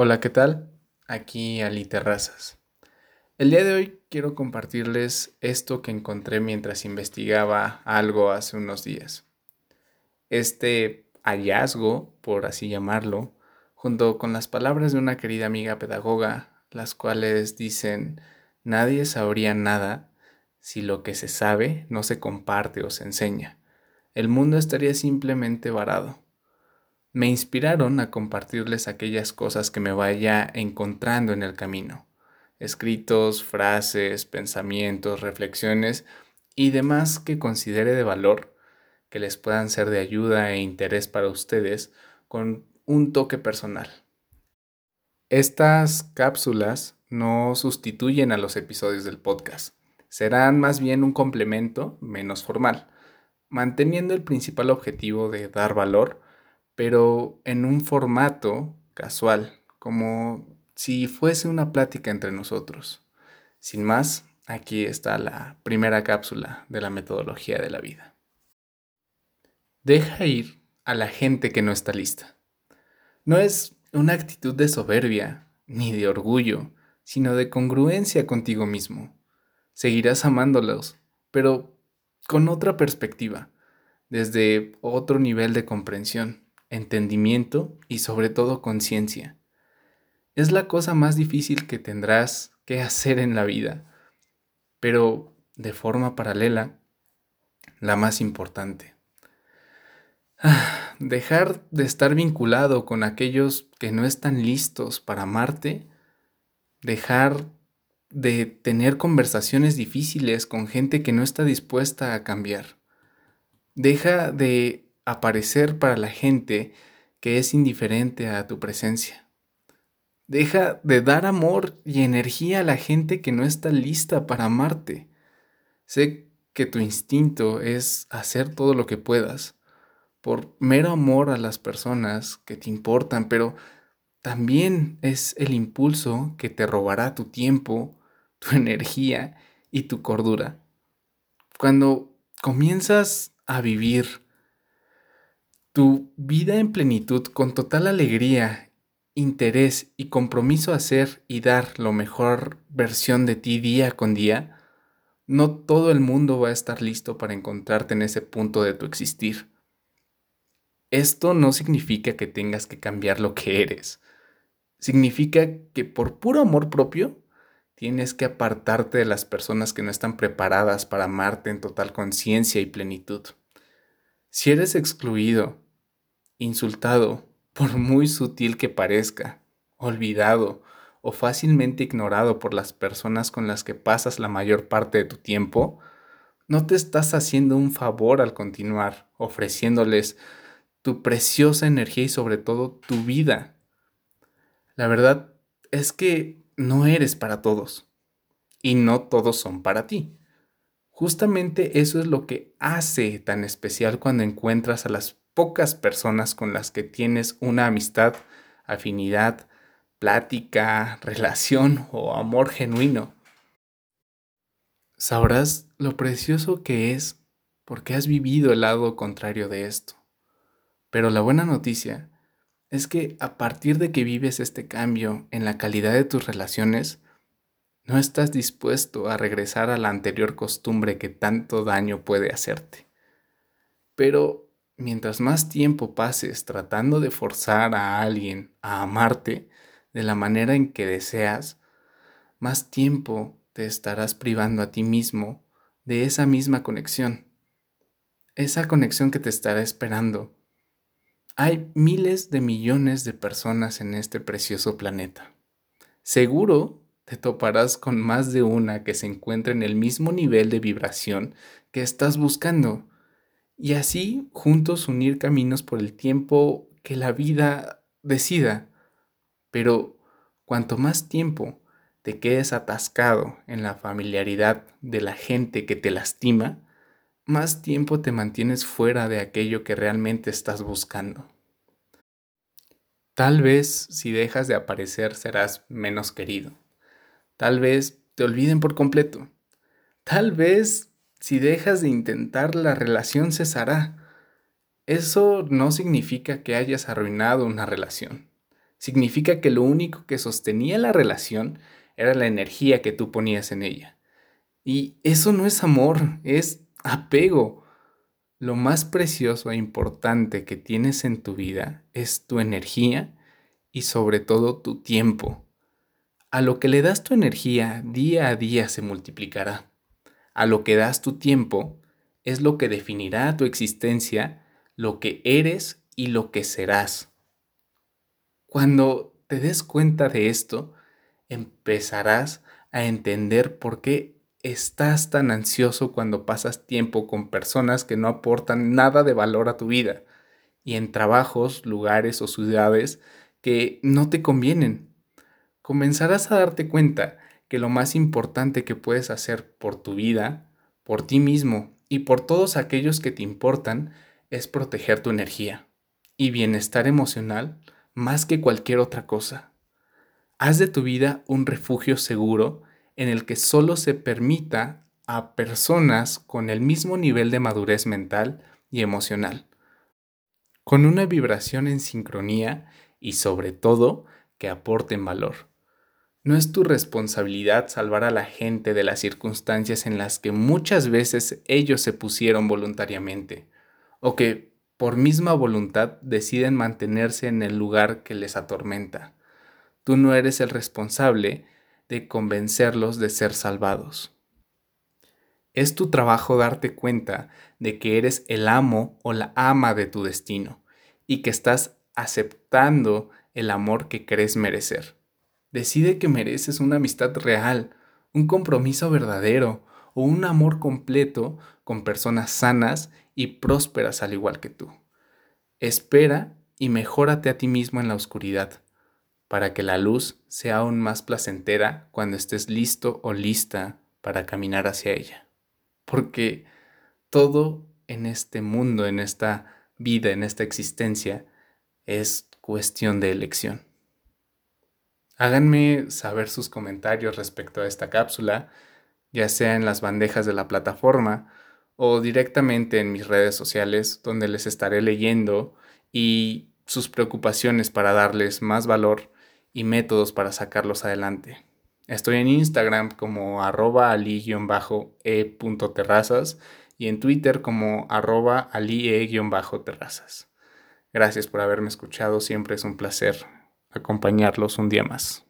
Hola, ¿qué tal? Aquí Ali Terrazas. El día de hoy quiero compartirles esto que encontré mientras investigaba algo hace unos días. Este hallazgo, por así llamarlo, junto con las palabras de una querida amiga pedagoga, las cuales dicen, nadie sabría nada si lo que se sabe no se comparte o se enseña. El mundo estaría simplemente varado me inspiraron a compartirles aquellas cosas que me vaya encontrando en el camino. Escritos, frases, pensamientos, reflexiones y demás que considere de valor, que les puedan ser de ayuda e interés para ustedes con un toque personal. Estas cápsulas no sustituyen a los episodios del podcast, serán más bien un complemento menos formal, manteniendo el principal objetivo de dar valor pero en un formato casual, como si fuese una plática entre nosotros. Sin más, aquí está la primera cápsula de la metodología de la vida. Deja ir a la gente que no está lista. No es una actitud de soberbia ni de orgullo, sino de congruencia contigo mismo. Seguirás amándolos, pero con otra perspectiva, desde otro nivel de comprensión entendimiento y sobre todo conciencia. Es la cosa más difícil que tendrás que hacer en la vida, pero de forma paralela, la más importante. dejar de estar vinculado con aquellos que no están listos para amarte, dejar de tener conversaciones difíciles con gente que no está dispuesta a cambiar. Deja de aparecer para la gente que es indiferente a tu presencia. Deja de dar amor y energía a la gente que no está lista para amarte. Sé que tu instinto es hacer todo lo que puedas por mero amor a las personas que te importan, pero también es el impulso que te robará tu tiempo, tu energía y tu cordura. Cuando comienzas a vivir tu vida en plenitud con total alegría, interés y compromiso a hacer y dar lo mejor versión de ti día con día, no todo el mundo va a estar listo para encontrarte en ese punto de tu existir. Esto no significa que tengas que cambiar lo que eres. Significa que por puro amor propio tienes que apartarte de las personas que no están preparadas para amarte en total conciencia y plenitud. Si eres excluido, insultado, por muy sutil que parezca, olvidado o fácilmente ignorado por las personas con las que pasas la mayor parte de tu tiempo, no te estás haciendo un favor al continuar ofreciéndoles tu preciosa energía y sobre todo tu vida. La verdad es que no eres para todos y no todos son para ti. Justamente eso es lo que hace tan especial cuando encuentras a las pocas personas con las que tienes una amistad, afinidad, plática, relación o amor genuino. Sabrás lo precioso que es porque has vivido el lado contrario de esto. Pero la buena noticia es que a partir de que vives este cambio en la calidad de tus relaciones, no estás dispuesto a regresar a la anterior costumbre que tanto daño puede hacerte. Pero mientras más tiempo pases tratando de forzar a alguien a amarte de la manera en que deseas, más tiempo te estarás privando a ti mismo de esa misma conexión, esa conexión que te estará esperando. Hay miles de millones de personas en este precioso planeta. Seguro te toparás con más de una que se encuentre en el mismo nivel de vibración que estás buscando y así juntos unir caminos por el tiempo que la vida decida. Pero cuanto más tiempo te quedes atascado en la familiaridad de la gente que te lastima, más tiempo te mantienes fuera de aquello que realmente estás buscando. Tal vez si dejas de aparecer serás menos querido. Tal vez te olviden por completo. Tal vez si dejas de intentar, la relación cesará. Eso no significa que hayas arruinado una relación. Significa que lo único que sostenía la relación era la energía que tú ponías en ella. Y eso no es amor, es apego. Lo más precioso e importante que tienes en tu vida es tu energía y sobre todo tu tiempo. A lo que le das tu energía día a día se multiplicará. A lo que das tu tiempo es lo que definirá tu existencia, lo que eres y lo que serás. Cuando te des cuenta de esto, empezarás a entender por qué estás tan ansioso cuando pasas tiempo con personas que no aportan nada de valor a tu vida y en trabajos, lugares o ciudades que no te convienen. Comenzarás a darte cuenta que lo más importante que puedes hacer por tu vida, por ti mismo y por todos aquellos que te importan es proteger tu energía y bienestar emocional más que cualquier otra cosa. Haz de tu vida un refugio seguro en el que solo se permita a personas con el mismo nivel de madurez mental y emocional, con una vibración en sincronía y sobre todo que aporten valor. No es tu responsabilidad salvar a la gente de las circunstancias en las que muchas veces ellos se pusieron voluntariamente, o que por misma voluntad deciden mantenerse en el lugar que les atormenta. Tú no eres el responsable de convencerlos de ser salvados. Es tu trabajo darte cuenta de que eres el amo o la ama de tu destino y que estás aceptando el amor que crees merecer. Decide que mereces una amistad real, un compromiso verdadero o un amor completo con personas sanas y prósperas al igual que tú. Espera y mejórate a ti mismo en la oscuridad para que la luz sea aún más placentera cuando estés listo o lista para caminar hacia ella. Porque todo en este mundo, en esta vida, en esta existencia, es cuestión de elección. Háganme saber sus comentarios respecto a esta cápsula, ya sea en las bandejas de la plataforma o directamente en mis redes sociales, donde les estaré leyendo y sus preocupaciones para darles más valor y métodos para sacarlos adelante. Estoy en Instagram como arroba ali-e.terrazas y en Twitter como arroba ali-e-terrazas. Gracias por haberme escuchado, siempre es un placer acompañarlos un día más.